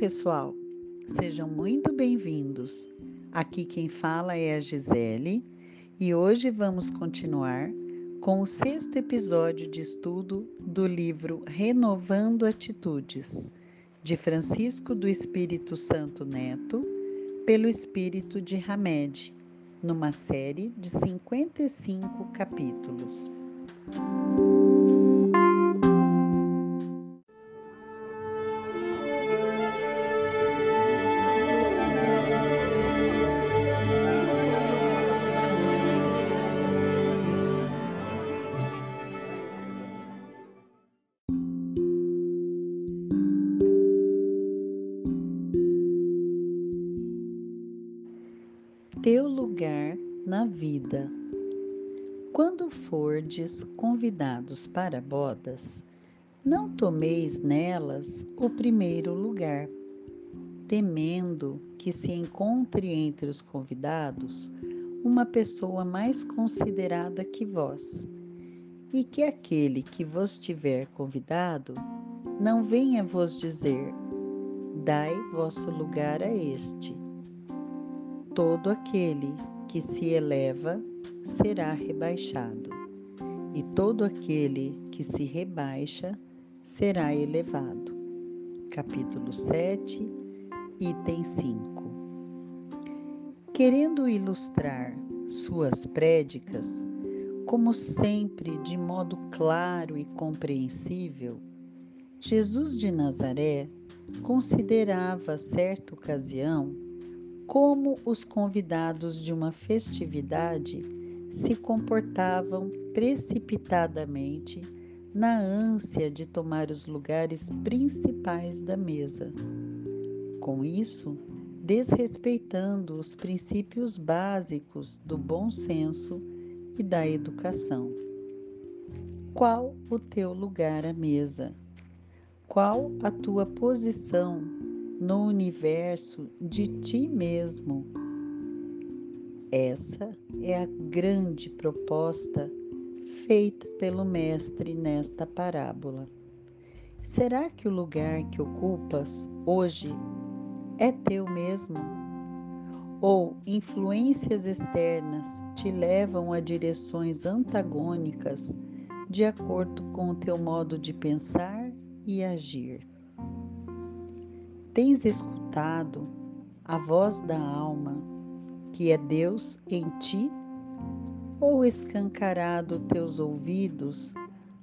pessoal, sejam muito bem-vindos. Aqui quem fala é a Gisele e hoje vamos continuar com o sexto episódio de estudo do livro Renovando Atitudes, de Francisco do Espírito Santo Neto, pelo Espírito de Hamed, numa série de 55 capítulos. Na vida. Quando fordes convidados para bodas, não tomeis nelas o primeiro lugar, temendo que se encontre entre os convidados uma pessoa mais considerada que vós, e que aquele que vos tiver convidado não venha vos dizer: Dai vosso lugar a este todo aquele que se eleva será rebaixado, e todo aquele que se rebaixa será elevado. Capítulo 7, item 5. Querendo ilustrar suas prédicas, como sempre de modo claro e compreensível, Jesus de Nazaré considerava certa ocasião como os convidados de uma festividade se comportavam precipitadamente na ânsia de tomar os lugares principais da mesa. Com isso, desrespeitando os princípios básicos do bom senso e da educação. Qual o teu lugar à mesa? Qual a tua posição no universo de ti mesmo. Essa é a grande proposta feita pelo Mestre nesta parábola. Será que o lugar que ocupas hoje é teu mesmo? Ou influências externas te levam a direções antagônicas de acordo com o teu modo de pensar e agir? Tens escutado a voz da alma, que é Deus em ti, ou escancarado teus ouvidos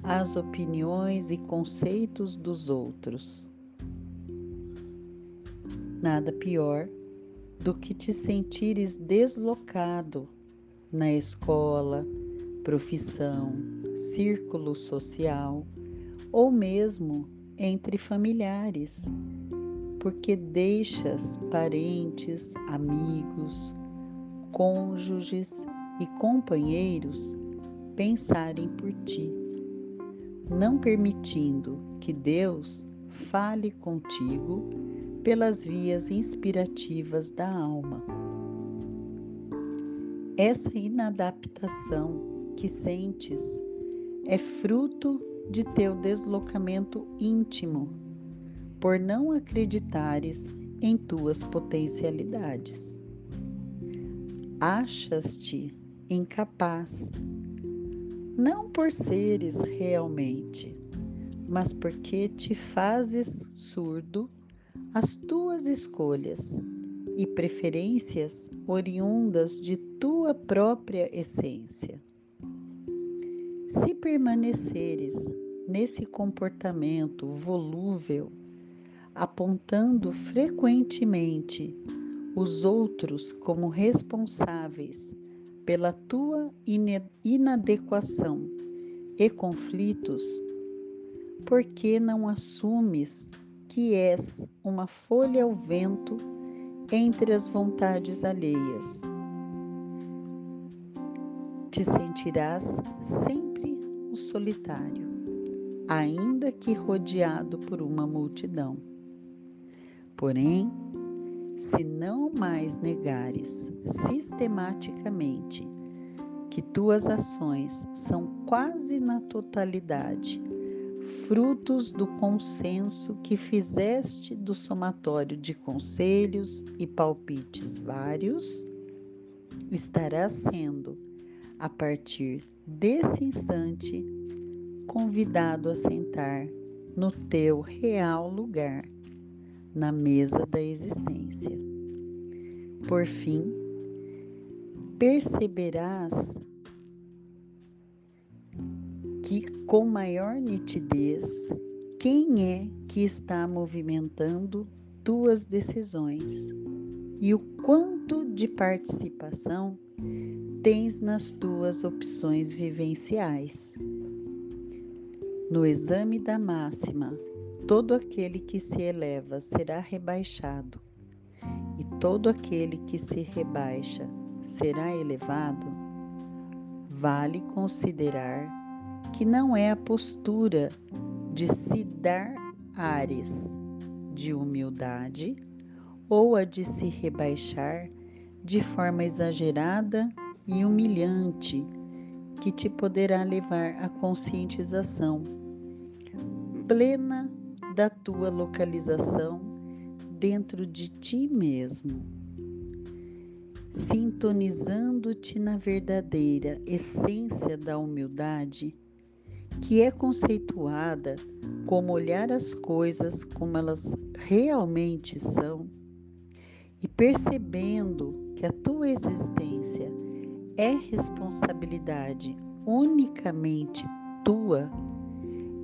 às opiniões e conceitos dos outros? Nada pior do que te sentires deslocado na escola, profissão, círculo social ou mesmo entre familiares porque deixas parentes, amigos, cônjuges e companheiros pensarem por ti, não permitindo que Deus fale contigo pelas vias inspirativas da alma. Essa inadaptação que sentes é fruto de teu deslocamento íntimo por não acreditares em tuas potencialidades. Achas-te incapaz, não por seres realmente, mas porque te fazes surdo às tuas escolhas e preferências oriundas de tua própria essência. Se permaneceres nesse comportamento volúvel, apontando frequentemente os outros como responsáveis pela tua inadequação e conflitos, por que não assumes que és uma folha ao vento entre as vontades alheias? Te sentirás sempre um solitário, ainda que rodeado por uma multidão. Porém, se não mais negares sistematicamente que tuas ações são quase na totalidade frutos do consenso que fizeste do somatório de conselhos e palpites vários, estará sendo, a partir desse instante, convidado a sentar no teu real lugar, na mesa da existência. Por fim, perceberás que com maior nitidez quem é que está movimentando tuas decisões e o quanto de participação tens nas tuas opções vivenciais. No exame da máxima, todo aquele que se eleva será rebaixado, e todo aquele que se rebaixa será elevado. Vale considerar que não é a postura de se dar ares de humildade ou a de se rebaixar de forma exagerada e humilhante que te poderá levar à conscientização plena da tua localização dentro de ti mesmo, sintonizando-te na verdadeira essência da humildade que é conceituada como olhar as coisas como elas realmente são, e percebendo que a tua existência é responsabilidade unicamente tua,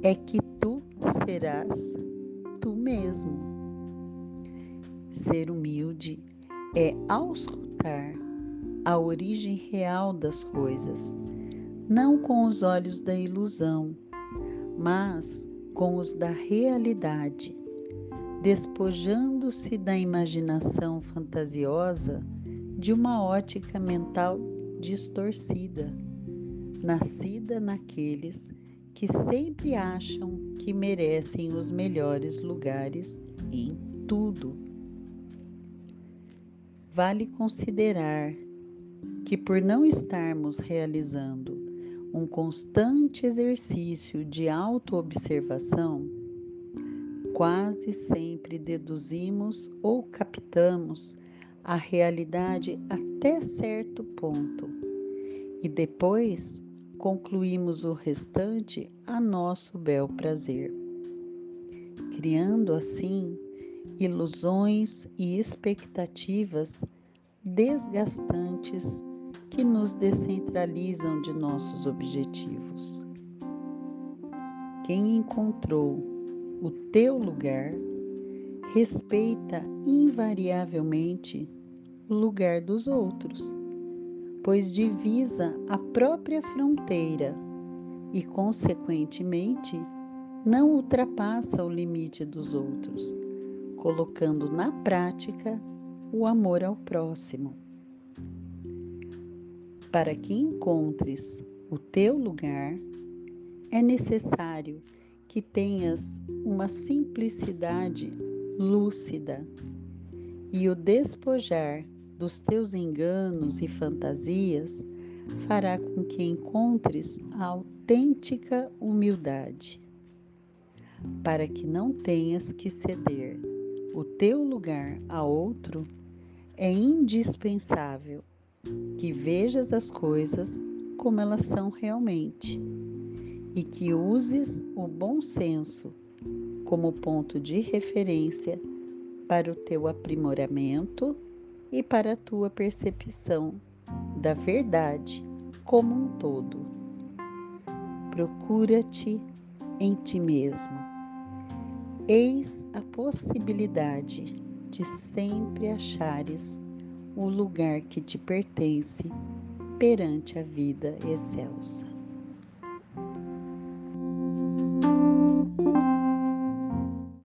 é que tu serás tu mesmo. Ser humilde é auscultar a origem real das coisas não com os olhos da ilusão, mas com os da realidade, despojando-se da imaginação fantasiosa de uma ótica mental distorcida, nascida naqueles que sempre acham que merecem os melhores lugares em tudo. Vale considerar que, por não estarmos realizando um constante exercício de autoobservação, quase sempre deduzimos ou captamos a realidade até certo ponto e depois concluímos o restante a nosso bel prazer, criando assim ilusões e expectativas desgastantes que nos descentralizam de nossos objetivos. Quem encontrou o teu lugar respeita invariavelmente o lugar dos outros, pois divisa a própria fronteira e, consequentemente, não ultrapassa o limite dos outros, colocando na prática o amor ao próximo. Para que encontres o teu lugar, é necessário que tenhas uma simplicidade lúcida e o despojar dos teus enganos e fantasias fará com que encontres a autêntica humildade, para que não tenhas que ceder o teu lugar a outro, é indispensável que vejas as coisas como elas são realmente e que uses o bom senso como ponto de referência para o teu aprimoramento e para a tua percepção da verdade como um todo. Procura-te em ti mesmo. Eis a possibilidade de sempre achares o lugar que te pertence perante a vida excelsa.